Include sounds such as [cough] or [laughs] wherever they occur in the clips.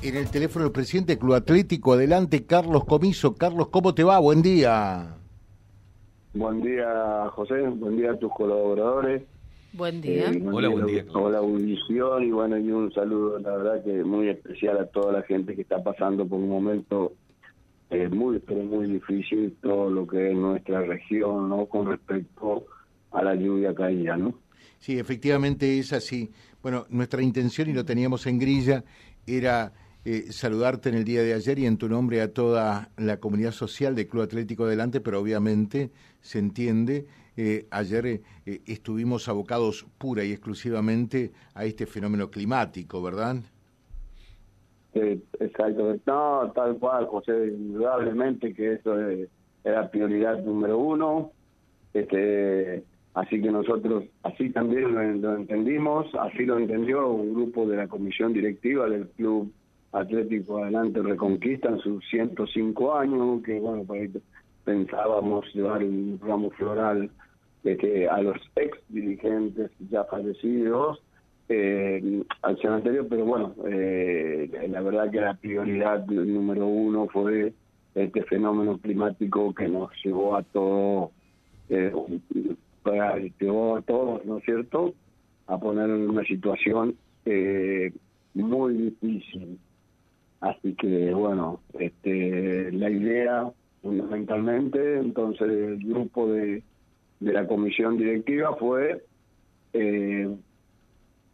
En el teléfono del presidente del Club Atlético, adelante Carlos Comiso. Carlos, ¿cómo te va? Buen día. Buen día, José. Buen día a tus colaboradores. Buen día. Eh, Hola, buen día, Hola, audición y bueno, y un saludo, la verdad que muy especial a toda la gente que está pasando por un momento eh, muy, pero muy difícil, todo lo que es nuestra región, ¿no? Con respecto a la lluvia caída, ¿no? Sí, efectivamente es así. Bueno, nuestra intención, y lo teníamos en grilla, era eh, saludarte en el día de ayer y en tu nombre a toda la comunidad social del Club Atlético Adelante, pero obviamente se entiende, eh, ayer eh, eh, estuvimos abocados pura y exclusivamente a este fenómeno climático, ¿verdad? Exacto. No, tal cual, José, indudablemente que eso es, era prioridad número uno. Este, así que nosotros, así también lo, lo entendimos, así lo entendió un grupo de la comisión directiva del Club Atlético Adelante Reconquista en sus 105 años, que bueno, por ahí pensábamos llevar un ramo floral este, a los ex dirigentes ya fallecidos eh, al cementerio, pero bueno, eh, la verdad que la prioridad número uno fue este fenómeno climático que nos llevó a todo, eh, llevó a todos, ¿no es cierto?, a poner en una situación eh, muy difícil. Así que bueno, este, la idea fundamentalmente, entonces el grupo de, de la comisión directiva fue eh,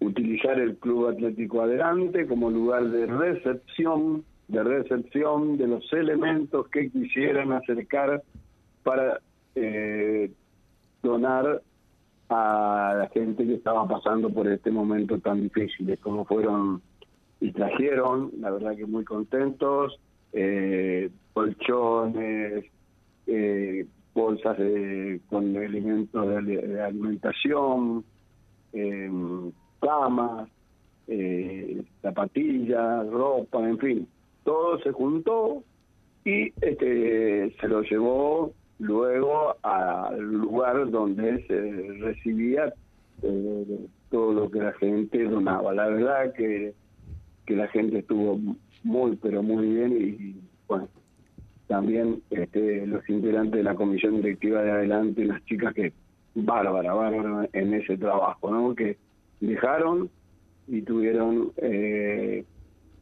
utilizar el Club Atlético Adelante como lugar de recepción, de recepción de los elementos que quisieran acercar para eh, donar a la gente que estaba pasando por este momento tan difícil, como fueron y trajeron, la verdad que muy contentos, eh, colchones, eh, bolsas de, con elementos de, de alimentación, eh, camas, zapatillas, ropa, en fin, todo se juntó y este se lo llevó luego al lugar donde se recibía eh, todo lo que la gente donaba. La verdad que, que la gente estuvo muy, pero muy bien y bueno, también este, los integrantes de la comisión directiva de adelante, las chicas que bárbara, bárbara en ese trabajo, ¿no? Que dejaron y tuvieron eh,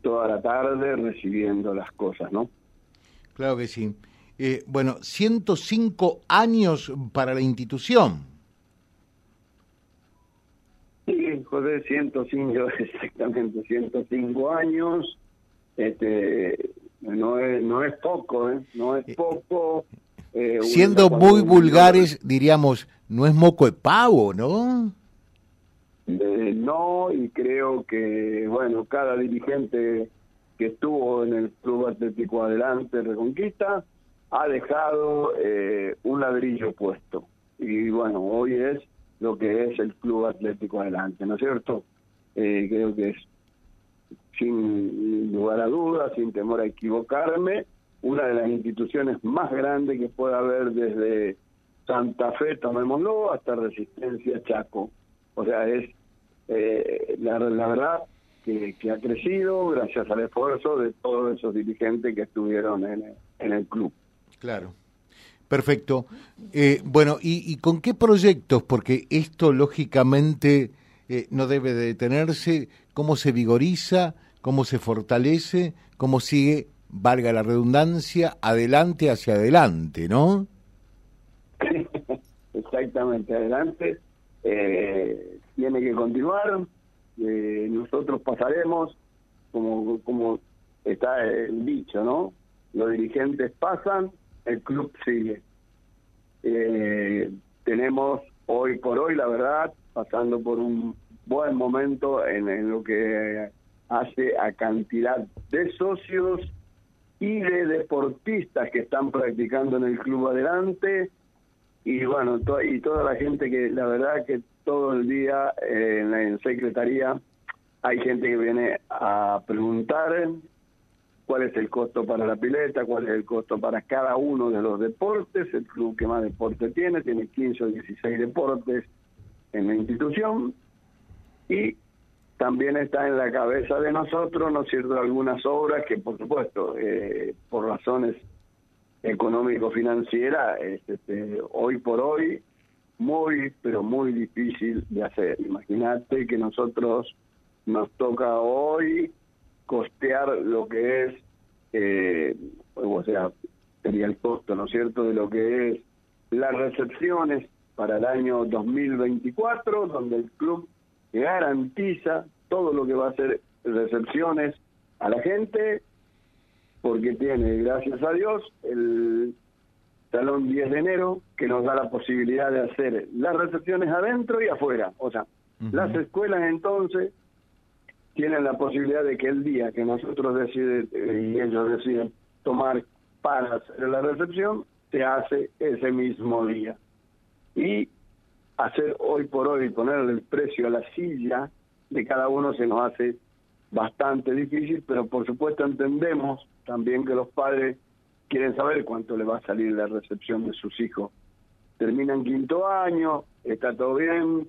toda la tarde recibiendo las cosas, ¿no? Claro que sí. Eh, bueno, 105 años para la institución. Sí, José, [laughs] 105, exactamente 105 años. Este, no es, no es poco, ¿eh? No es poco. Eh, Siendo muy vulgares, diríamos, no es moco de pavo, ¿no? Eh, no, y creo que, bueno, cada dirigente que estuvo en el Club Atlético Adelante Reconquista ha dejado eh, un ladrillo puesto. Y bueno, hoy es lo que es el Club Atlético Adelante, ¿no es cierto? Eh, creo que es, sin lugar a dudas, sin temor a equivocarme, una de las instituciones más grandes que pueda haber desde Santa Fe, tomémoslo, hasta Resistencia Chaco. O sea, es eh, la, la, verdad que, ha crecido gracias al esfuerzo de todos esos dirigentes que estuvieron en el club. Claro. Perfecto. Eh, bueno, ¿y, ¿y, con qué proyectos? Porque esto lógicamente eh, no debe de detenerse. ¿Cómo se vigoriza? ¿Cómo se fortalece? ¿Cómo sigue, valga la redundancia, adelante hacia adelante, no? [laughs] Exactamente, adelante. Eh, tiene que continuar. Eh, nosotros pasaremos, como, como está el dicho, ¿no? Los dirigentes pasan, el club sigue. Eh, tenemos hoy por hoy, la verdad, pasando por un buen momento en, en lo que hace a cantidad de socios y de deportistas que están practicando en el club adelante y bueno to y toda la gente que la verdad que todo el día eh, en la en secretaría hay gente que viene a preguntar cuál es el costo para la pileta, cuál es el costo para cada uno de los deportes, el club que más deporte tiene, tiene 15 o 16 deportes en la institución y también está en la cabeza de nosotros, ¿no es cierto?, algunas obras que, por supuesto, eh, por razones económico-financieras, este, hoy por hoy, muy, pero muy difícil de hacer. Imagínate que nosotros nos toca hoy costear lo que es, eh, o sea, sería el costo, ¿no es cierto?, de lo que es las recepciones para el año 2024, donde el club garantiza todo lo que va a ser recepciones a la gente, porque tiene, gracias a Dios, el salón 10 de enero, que nos da la posibilidad de hacer las recepciones adentro y afuera. O sea, las escuelas entonces tienen la posibilidad de que el día que nosotros deciden y ellos deciden tomar para hacer la recepción, se hace ese mismo día. Y hacer hoy por hoy, ponerle el precio a la silla de cada uno se nos hace bastante difícil, pero por supuesto entendemos también que los padres quieren saber cuánto le va a salir la recepción de sus hijos. Terminan quinto año, está todo bien,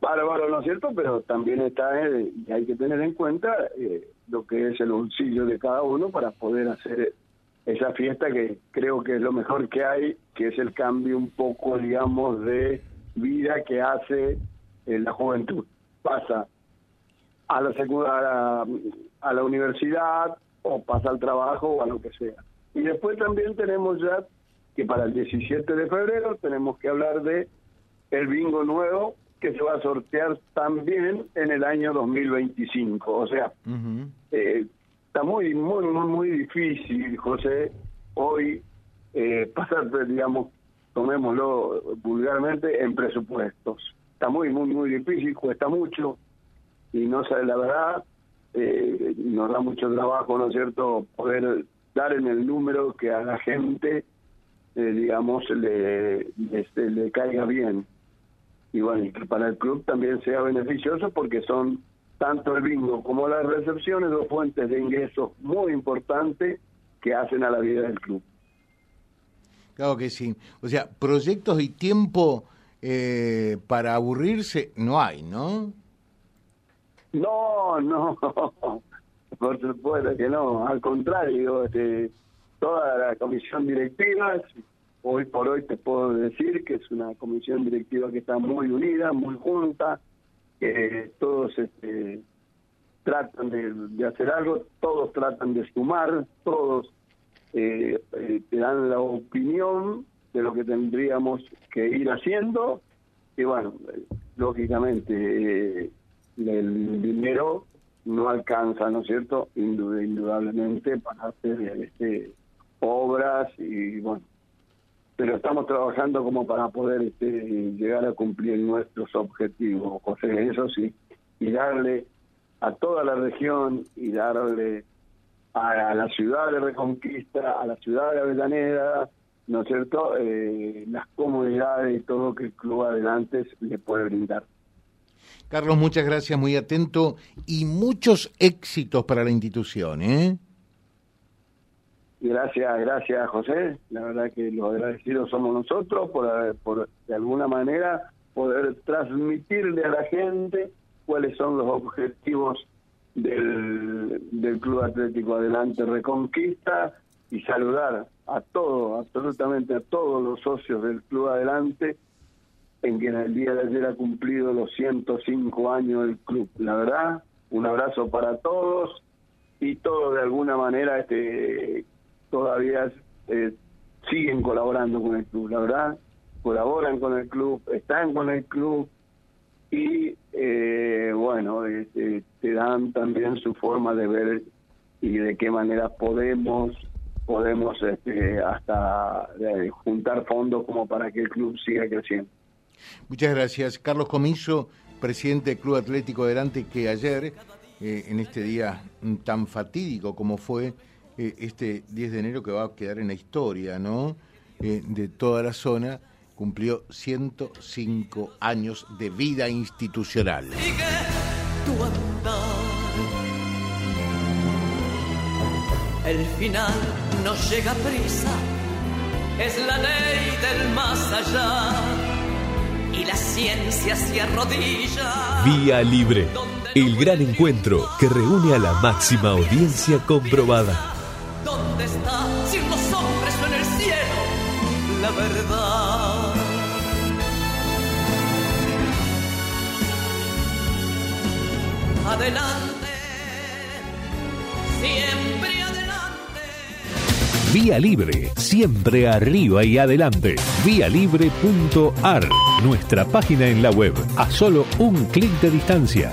bárbaro, ¿no es cierto? Pero también está, eh, y hay que tener en cuenta eh, lo que es el bolsillo de cada uno para poder hacer esa fiesta que creo que es lo mejor que hay, que es el cambio un poco, digamos, de vida que hace eh, la juventud. Pasa a la, a a la universidad o pasa al trabajo o a lo que sea. Y después también tenemos ya que para el 17 de febrero tenemos que hablar de el bingo nuevo que se va a sortear también en el año 2025. O sea, eh, está muy, muy, muy, muy difícil, José, hoy eh, pasar, digamos, tomémoslo vulgarmente, en presupuestos. Está muy, muy, muy difícil, cuesta mucho y no sabe la verdad, eh, nos da mucho trabajo, ¿no es cierto?, poder dar en el número que a la gente, eh, digamos, le, le, le caiga bien y bueno, y que para el club también sea beneficioso porque son tanto el bingo como las recepciones dos fuentes de ingresos muy importantes que hacen a la vida del club. Claro que sí. O sea, proyectos y tiempo eh, para aburrirse no hay, ¿no? No, no, [laughs] por supuesto que no. Al contrario, este, toda la comisión directiva hoy por hoy te puedo decir que es una comisión directiva que está muy unida, muy junta, que todos este, tratan de, hacer algo, todos tratan de sumar, todos eh, eh, te dan la opinión de lo que tendríamos que ir haciendo y bueno, lógicamente eh, el dinero no alcanza, ¿no es cierto? Indudablemente para hacer este, obras y bueno, pero estamos trabajando como para poder este, llegar a cumplir nuestros objetivos, José, eso sí, y darle a toda la región y darle a, la ciudad de Reconquista, a la ciudad de Avellaneda, ¿no es cierto?, eh, las comodidades y todo que el Club Adelantes le puede brindar. Carlos, muchas gracias, muy atento y muchos éxitos para la institución, ¿eh? Gracias, gracias José. La verdad que los agradecidos somos nosotros por, por de alguna manera poder transmitirle a la gente cuáles son los objetivos del, del Club Atlético Adelante Reconquista y saludar a todos, absolutamente a todos los socios del Club Adelante, en quien el día de ayer ha cumplido los 105 años del club. La verdad, un abrazo para todos y todos de alguna manera este todavía eh, siguen colaborando con el club, la verdad, colaboran con el club, están con el club y eh, bueno, este, te dan también su forma de ver y de qué manera podemos podemos este, hasta eh, juntar fondos como para que el club siga creciendo. Muchas gracias. Carlos Comiso, presidente del Club Atlético Delante, que ayer, en este día tan fatídico como fue, eh, este 10 de enero que va a quedar en la historia, ¿no? Eh, de toda la zona, cumplió 105 años de vida institucional. El final no llega a prisa, es la ley del más allá y la ciencia se arrodilla. Vía libre. El gran encuentro que reúne a la máxima audiencia comprobada. ¿Dónde está, si en los hombres o en el cielo, la verdad? Adelante, siempre adelante. Vía Libre, siempre arriba y adelante. Vialibre.ar, nuestra página en la web, a solo un clic de distancia